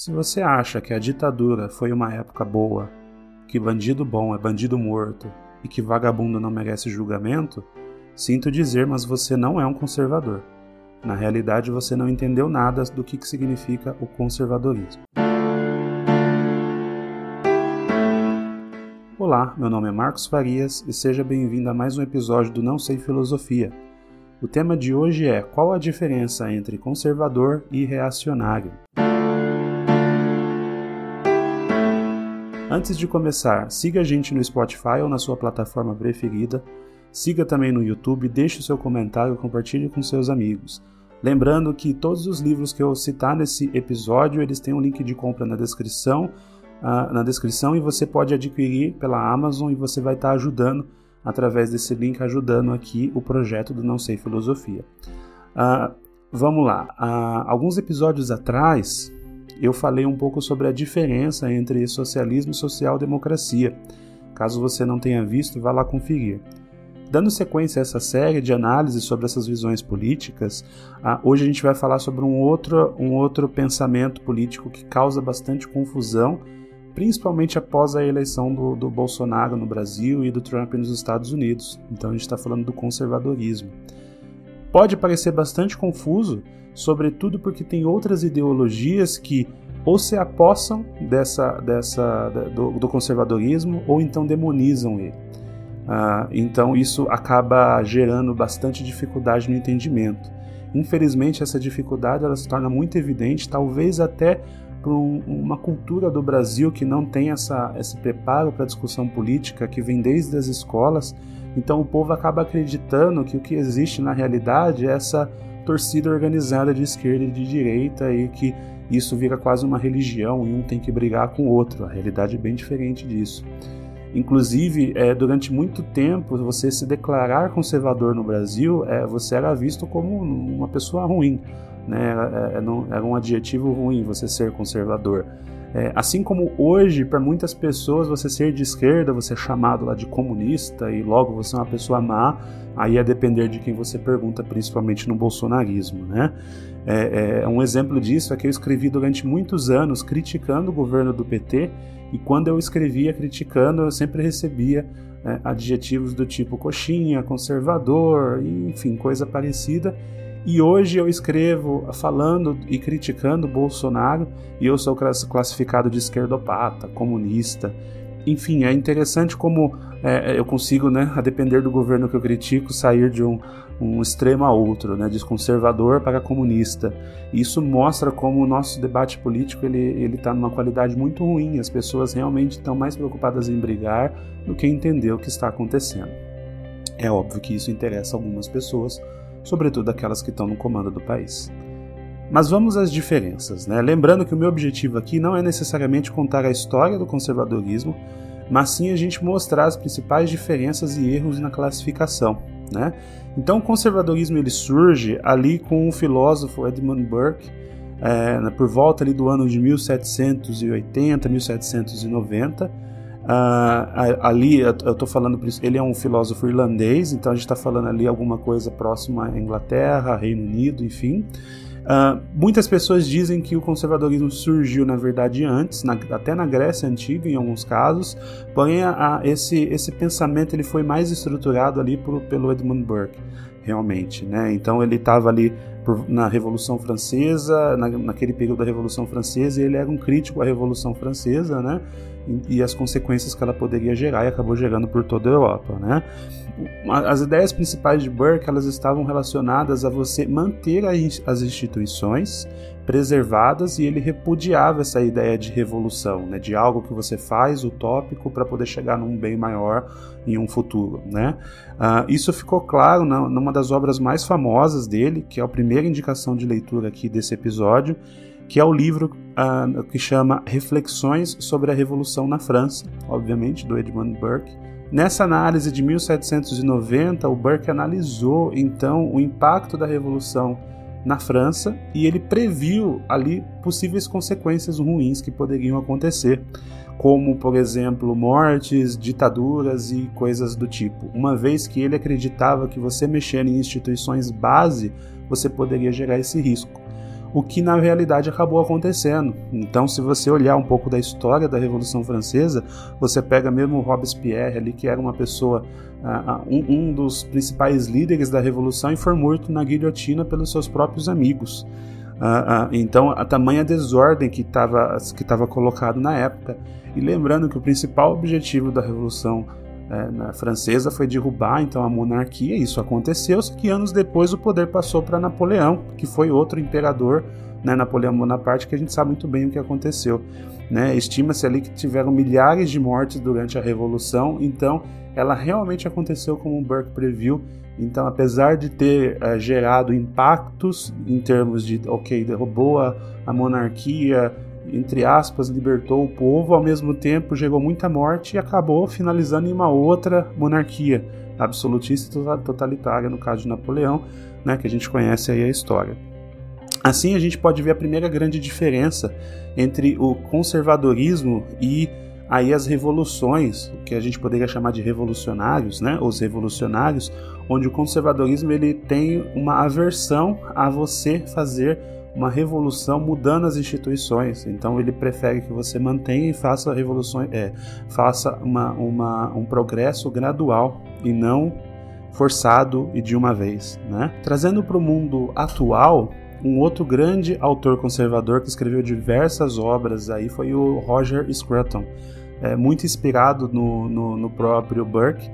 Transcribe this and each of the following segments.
Se você acha que a ditadura foi uma época boa, que bandido bom é bandido morto e que vagabundo não merece julgamento, sinto dizer, mas você não é um conservador. Na realidade, você não entendeu nada do que significa o conservadorismo. Olá, meu nome é Marcos Farias e seja bem-vindo a mais um episódio do Não Sei Filosofia. O tema de hoje é qual a diferença entre conservador e reacionário. Antes de começar, siga a gente no Spotify ou na sua plataforma preferida. Siga também no YouTube, deixe o seu comentário e compartilhe com seus amigos. Lembrando que todos os livros que eu citar nesse episódio, eles têm um link de compra na descrição, uh, na descrição e você pode adquirir pela Amazon e você vai estar ajudando através desse link ajudando aqui o projeto do Não Sei Filosofia. Uh, vamos lá. Uh, alguns episódios atrás eu falei um pouco sobre a diferença entre socialismo e social-democracia. Caso você não tenha visto, vá lá conferir. Dando sequência a essa série de análises sobre essas visões políticas, ah, hoje a gente vai falar sobre um outro, um outro pensamento político que causa bastante confusão, principalmente após a eleição do, do Bolsonaro no Brasil e do Trump nos Estados Unidos. Então a gente está falando do conservadorismo. Pode parecer bastante confuso, sobretudo porque tem outras ideologias que ou se apossam dessa, dessa, do, do conservadorismo ou então demonizam ele. Uh, então isso acaba gerando bastante dificuldade no entendimento. Infelizmente essa dificuldade ela se torna muito evidente, talvez até por um, uma cultura do Brasil que não tem essa, esse preparo para a discussão política que vem desde as escolas. Então o povo acaba acreditando que o que existe na realidade é essa torcida organizada de esquerda e de direita e que isso vira quase uma religião e um tem que brigar com o outro. A realidade é bem diferente disso. Inclusive, é, durante muito tempo, você se declarar conservador no Brasil, é, você era visto como uma pessoa ruim. Né? Era, é, era um adjetivo ruim você ser conservador. É, assim como hoje, para muitas pessoas, você ser de esquerda, você é chamado lá de comunista e logo você é uma pessoa má, aí é depender de quem você pergunta, principalmente no bolsonarismo. Né? É, é, um exemplo disso é que eu escrevi durante muitos anos criticando o governo do PT e quando eu escrevia criticando, eu sempre recebia é, adjetivos do tipo coxinha, conservador, enfim, coisa parecida. E hoje eu escrevo falando e criticando Bolsonaro e eu sou classificado de esquerdopata, comunista. Enfim, é interessante como é, eu consigo, né, a depender do governo que eu critico, sair de um, um extremo a outro, né, de conservador para comunista. Isso mostra como o nosso debate político ele ele está numa qualidade muito ruim. As pessoas realmente estão mais preocupadas em brigar do que entender o que está acontecendo. É óbvio que isso interessa algumas pessoas, sobretudo aquelas que estão no comando do país. Mas vamos às diferenças, né? Lembrando que o meu objetivo aqui não é necessariamente contar a história do conservadorismo, mas sim a gente mostrar as principais diferenças e erros na classificação, né? Então o conservadorismo ele surge ali com o filósofo Edmund Burke, é, por volta ali do ano de 1780, 1790, Uh, ali, eu estou falando, ele é um filósofo irlandês, então a gente está falando ali alguma coisa próxima à Inglaterra, Reino Unido, enfim. Uh, muitas pessoas dizem que o conservadorismo surgiu, na verdade, antes, na, até na Grécia Antiga, em alguns casos, porém a, esse, esse pensamento ele foi mais estruturado ali por, pelo Edmund Burke, realmente. Né? Então ele estava ali por, na Revolução Francesa, na, naquele período da Revolução Francesa, e ele era um crítico à Revolução Francesa, né? E as consequências que ela poderia gerar e acabou gerando por toda a Europa, né? As ideias principais de Burke elas estavam relacionadas a você manter as instituições preservadas e ele repudiava essa ideia de revolução, né, de algo que você faz utópico para poder chegar num bem maior em um futuro, né? Uh, isso ficou claro na, numa das obras mais famosas dele, que é a primeira indicação de leitura aqui desse episódio, que é o livro uh, que chama Reflexões sobre a Revolução na França, obviamente, do Edmund Burke. Nessa análise de 1790, o Burke analisou então o impacto da Revolução na França e ele previu ali possíveis consequências ruins que poderiam acontecer, como, por exemplo, mortes, ditaduras e coisas do tipo. Uma vez que ele acreditava que você mexer em instituições base, você poderia gerar esse risco. O que na realidade acabou acontecendo. Então, se você olhar um pouco da história da Revolução Francesa, você pega mesmo Robespierre ali, que era uma pessoa, uh, um, um, dos principais líderes da Revolução, e foi morto na guilhotina pelos seus próprios amigos. Uh, uh, então, a tamanha desordem que estava que colocado na época. E lembrando que o principal objetivo da Revolução é, francesa foi derrubar então a monarquia. Isso aconteceu, só que anos depois o poder passou para Napoleão, que foi outro imperador, né, Napoleão Bonaparte, que a gente sabe muito bem o que aconteceu. Né? Estima-se ali que tiveram milhares de mortes durante a Revolução, então ela realmente aconteceu como o Burke previu. Então, apesar de ter é, gerado impactos em termos de, ok, derrubou a, a monarquia, entre aspas, libertou o povo, ao mesmo tempo gerou muita morte e acabou finalizando em uma outra monarquia absolutista e totalitária, no caso de Napoleão, né, que a gente conhece aí a história. Assim, a gente pode ver a primeira grande diferença entre o conservadorismo e aí as revoluções, o que a gente poderia chamar de revolucionários, né, os revolucionários, onde o conservadorismo ele tem uma aversão a você fazer uma revolução mudando as instituições. Então ele prefere que você mantenha e faça revoluções, é, faça uma, uma, um progresso gradual e não forçado e de uma vez. Né? Trazendo para o mundo atual, um outro grande autor conservador que escreveu diversas obras aí foi o Roger Scruton, é, muito inspirado no, no, no próprio Burke.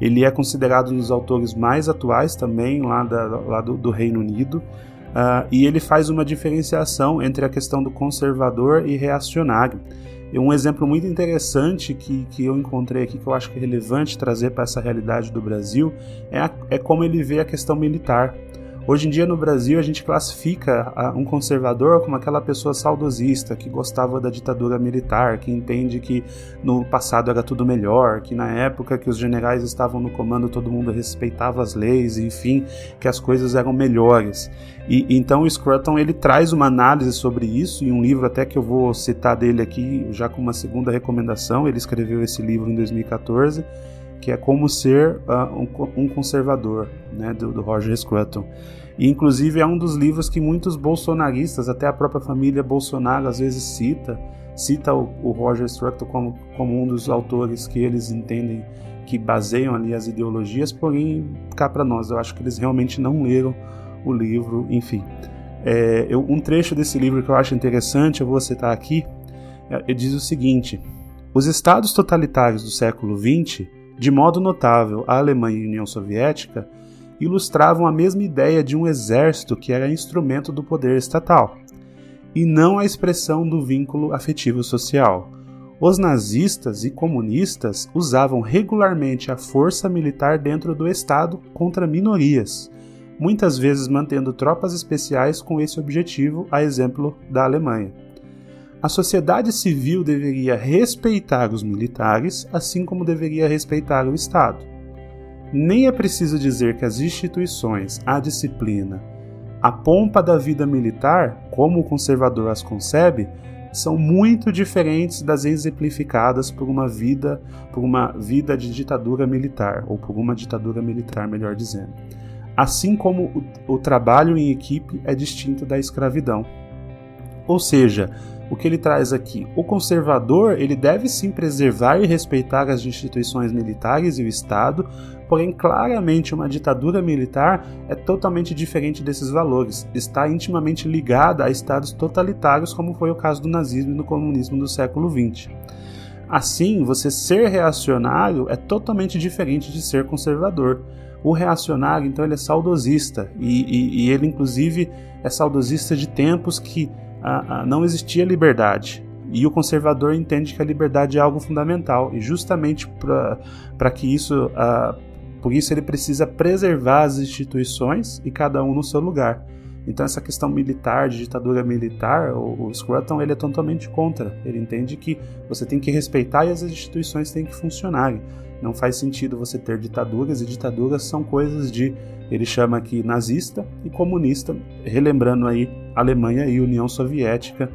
Ele é considerado um dos autores mais atuais também lá, da, lá do, do Reino Unido. Uh, e ele faz uma diferenciação entre a questão do conservador e reacionário. E um exemplo muito interessante que, que eu encontrei aqui, que eu acho que é relevante trazer para essa realidade do Brasil, é, a, é como ele vê a questão militar. Hoje em dia no Brasil a gente classifica um conservador como aquela pessoa saudosista que gostava da ditadura militar, que entende que no passado era tudo melhor, que na época que os generais estavam no comando todo mundo respeitava as leis, enfim, que as coisas eram melhores. E então o Scruton ele traz uma análise sobre isso em um livro até que eu vou citar dele aqui já com uma segunda recomendação. Ele escreveu esse livro em 2014 que é Como Ser uh, um, um, Conservador, né, do, do, Roger Scruton. E, inclusive, é um dos livros que muitos bolsonaristas, até a própria família Bolsonaro, às vezes cita, cita o, o Roger Scruton como, como um dos autores que eles entendem que baseiam ali as ideologias, porém, cá para nós, eu acho que eles realmente não leram o livro, enfim. É, eu, um trecho desse livro que eu acho interessante, eu vou citar aqui, é, diz o seguinte: Os estados totalitários do século XX de modo notável, a Alemanha e a União Soviética ilustravam a mesma ideia de um exército que era instrumento do poder estatal, e não a expressão do vínculo afetivo social. Os nazistas e comunistas usavam regularmente a força militar dentro do Estado contra minorias, muitas vezes mantendo tropas especiais com esse objetivo, a exemplo da Alemanha. A sociedade civil deveria respeitar os militares, assim como deveria respeitar o Estado. Nem é preciso dizer que as instituições, a disciplina, a pompa da vida militar, como o conservador as concebe, são muito diferentes das exemplificadas por uma vida, por uma vida de ditadura militar, ou por uma ditadura militar, melhor dizendo. Assim como o, o trabalho em equipe é distinto da escravidão. Ou seja, o que ele traz aqui? O conservador ele deve sim preservar e respeitar as instituições militares e o Estado, porém claramente uma ditadura militar é totalmente diferente desses valores. Está intimamente ligada a estados totalitários, como foi o caso do nazismo e do comunismo do século XX. Assim, você ser reacionário é totalmente diferente de ser conservador. O reacionário, então, ele é saudosista e, e, e ele, inclusive, é saudosista de tempos que a, a, não existia liberdade. E o conservador entende que a liberdade é algo fundamental. E justamente para que isso. por isso ele precisa preservar as instituições e cada um no seu lugar. Então essa questão militar, de ditadura militar, o, o Scruton ele é totalmente contra. Ele entende que você tem que respeitar e as instituições têm que funcionar. Não faz sentido você ter ditaduras, e ditaduras são coisas de, ele chama aqui nazista e comunista, relembrando aí Alemanha e União Soviética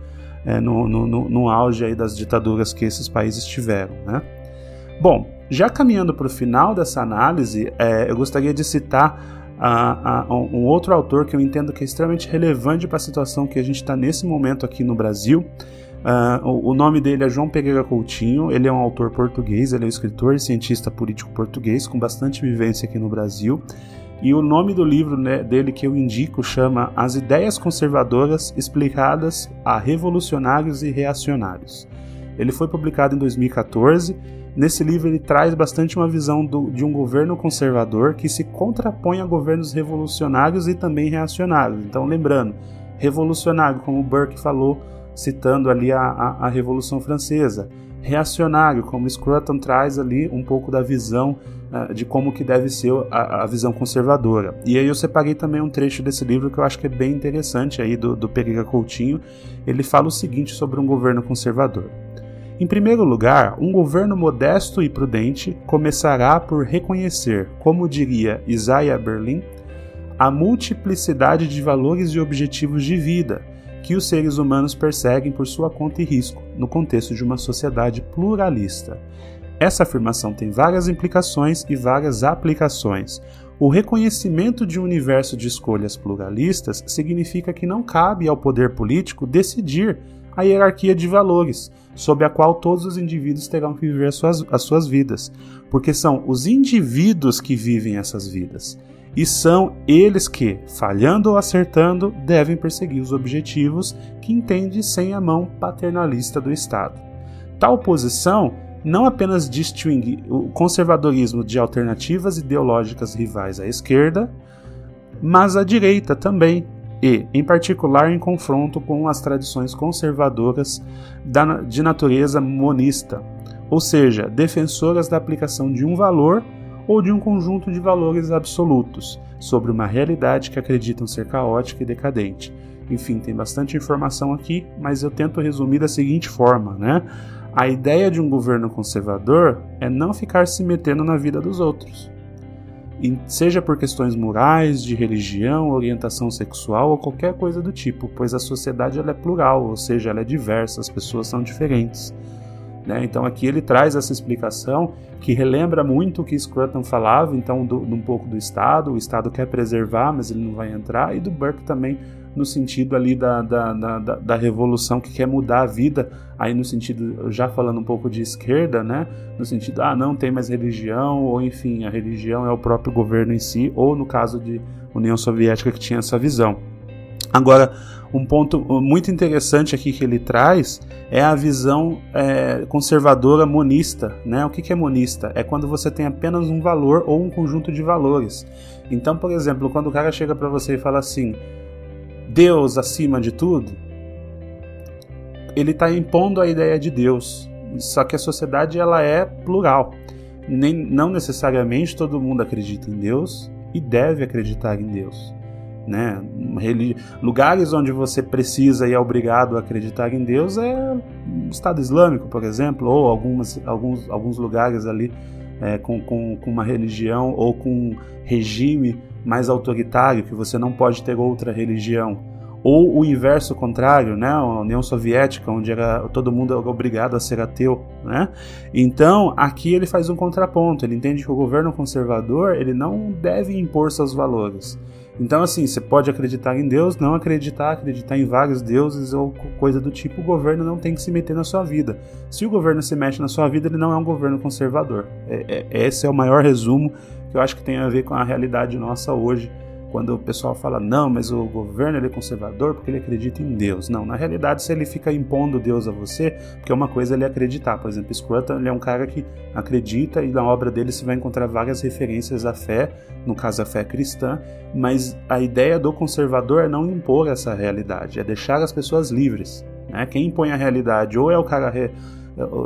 é, no, no, no, auge aí das ditaduras que esses países tiveram. Né? Bom, já caminhando para o final dessa análise, é, eu gostaria de citar a, a, um outro autor que eu entendo que é extremamente relevante para a situação que a gente está nesse momento aqui no Brasil. Uh, o, o, nome dele é João Pereira Coutinho, ele é um autor português, ele é um escritor e cientista político português com bastante vivência aqui no Brasil. E o nome do livro né, dele que eu indico chama As Ideias Conservadoras Explicadas a Revolucionários e Reacionários. Ele foi publicado em 2014 Nesse livro ele traz bastante uma visão do, de um governo conservador que se contrapõe a governos revolucionários e também reacionários. Então, lembrando, revolucionário, como Burke falou, citando ali a, a, a Revolução Francesa. Reacionário, como Scruton traz ali um pouco da visão uh, de como que deve ser a, a, visão conservadora. E aí eu separei também um trecho desse livro que eu acho que é bem interessante aí do, do Pereira Coutinho. Ele fala o seguinte sobre um governo conservador. Em primeiro lugar, um governo modesto e prudente começará por reconhecer, como diria Isaiah Berlin, a multiplicidade de valores e objetivos de vida que os seres humanos perseguem por sua conta e risco, no contexto de uma sociedade pluralista. Essa afirmação tem várias implicações e várias aplicações. O reconhecimento de um universo de escolhas pluralistas significa que não cabe ao poder político decidir a hierarquia de valores, sob a qual todos os indivíduos terão que viver as suas, as suas vidas, porque são os indivíduos que vivem essas vidas. E são eles que, falhando ou acertando, devem perseguir os objetivos que entende sem a mão paternalista do Estado. Tal posição não apenas distingue o conservadorismo de alternativas ideológicas rivais à esquerda, mas a direita também, e, em particular, em confronto com as tradições conservadoras de natureza monista, ou seja, defensoras da aplicação de um valor ou de um conjunto de valores absolutos sobre uma realidade que acreditam ser caótica e decadente. Enfim, tem bastante informação aqui, mas eu tento resumir da seguinte forma, né? A ideia de um governo conservador é não ficar se metendo na vida dos outros seja por questões morais, de religião, orientação sexual ou qualquer coisa do tipo, pois a sociedade ela é plural, ou seja, ela é diversa, as pessoas são diferentes. Né? Então aqui ele traz essa explicação que relembra muito o que Scruton falava, então do, um pouco do Estado, o Estado quer preservar, mas ele não vai entrar, e do Burke também no sentido ali da, da, da, da, revolução que quer mudar a vida, aí no sentido, já falando um pouco de esquerda, né? No sentido, ah, não tem mais religião, ou enfim, a religião é o próprio governo em si, ou no caso de União Soviética que tinha essa visão. Agora, um ponto muito interessante aqui que ele traz é a visão é, conservadora monista. Né? O que, que é monista? É quando você tem apenas um valor ou um conjunto de valores. Então, por exemplo, quando o cara chega para você e fala assim: Deus acima de tudo, ele está impondo a ideia de Deus. Só que a sociedade ela é plural. Nem, não necessariamente todo mundo acredita em Deus e deve acreditar em Deus. Né? Lugares onde você precisa e é obrigado a acreditar em Deus é o Estado Islâmico, por exemplo, ou algumas, alguns, alguns lugares ali é, com, com, com uma religião ou com um regime mais autoritário, que você não pode ter outra religião. Ou o inverso contrário, né? A União Soviética, onde era, todo mundo era obrigado a ser ateu, né? Então, aqui ele faz um contraponto. Ele entende que o governo conservador ele não deve impor seus valores. Então, assim, você pode acreditar em Deus, não acreditar, acreditar em vários deuses ou coisa do tipo, o governo não tem que se meter na sua vida. Se o governo se mexe na sua vida, ele não é um governo conservador. É, é, esse é o maior resumo que eu acho que tem a ver com a realidade nossa hoje quando o pessoal fala, não, mas o governo ele é conservador porque ele acredita em Deus. Não, na realidade, se ele fica impondo Deus a você, porque uma coisa é ele acreditar. Por exemplo, Scruton ele é um cara que acredita e na obra dele você vai encontrar várias referências à fé, no caso a fé cristã, mas a ideia do conservador é não impor essa realidade, é deixar as pessoas livres. Né? Quem impõe a realidade ou é o cara re,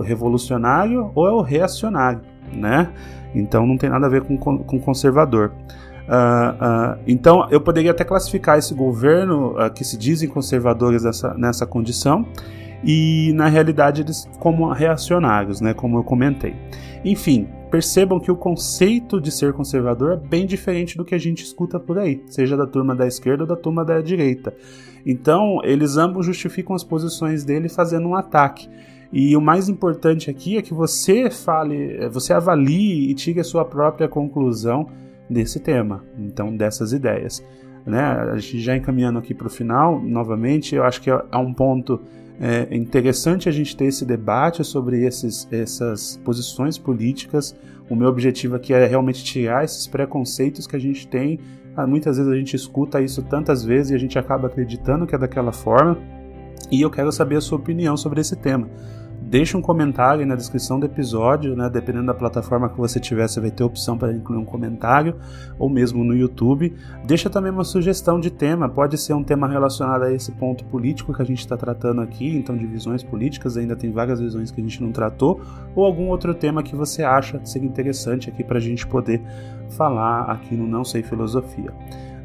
revolucionário ou é o reacionário. Né? Então não tem nada a ver com, com conservador. Uh, uh, então, eu poderia até classificar esse governo uh, que se dizem conservadores nessa, nessa condição e, na realidade, eles como reacionários, né, como eu comentei. Enfim, percebam que o conceito de ser conservador é bem diferente do que a gente escuta por aí, seja da turma da esquerda ou da turma da direita. Então, eles ambos justificam as posições dele fazendo um ataque. E o mais importante aqui é que você fale, você avalie e tire a sua própria conclusão desse tema, então dessas ideias. Né? A gente já encaminhando aqui para o final, novamente, eu acho que há um ponto é interessante a gente ter esse debate sobre esses, essas posições políticas. O meu objetivo aqui é realmente tirar esses preconceitos que a gente tem. Ah, muitas vezes a gente escuta isso tantas vezes e a gente acaba acreditando que é daquela forma. E eu quero saber a sua opinião sobre esse tema. Deixe um comentário na descrição do episódio, né? Dependendo da plataforma que você tiver, você vai ter opção para incluir um comentário, ou mesmo no YouTube. Deixa também uma sugestão de tema, pode ser um tema relacionado a esse ponto político que a gente está tratando aqui, então divisões políticas, ainda tem várias visões que a gente não tratou, ou algum outro tema que você acha ser interessante aqui para a gente poder falar aqui no Não Sei Filosofia.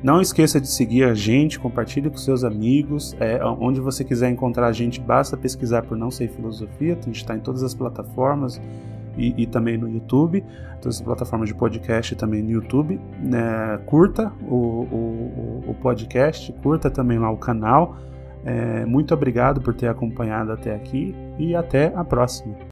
Não esqueça de seguir a gente, compartilhe com seus amigos. É, onde você quiser encontrar a gente, basta pesquisar por Não Sei Filosofia. A gente está em todas as plataformas e, e, também no YouTube, todas as plataformas de podcast também no YouTube. É, curta o, o, o, podcast, curta também lá o canal. É, muito obrigado por ter acompanhado até aqui e até a próxima.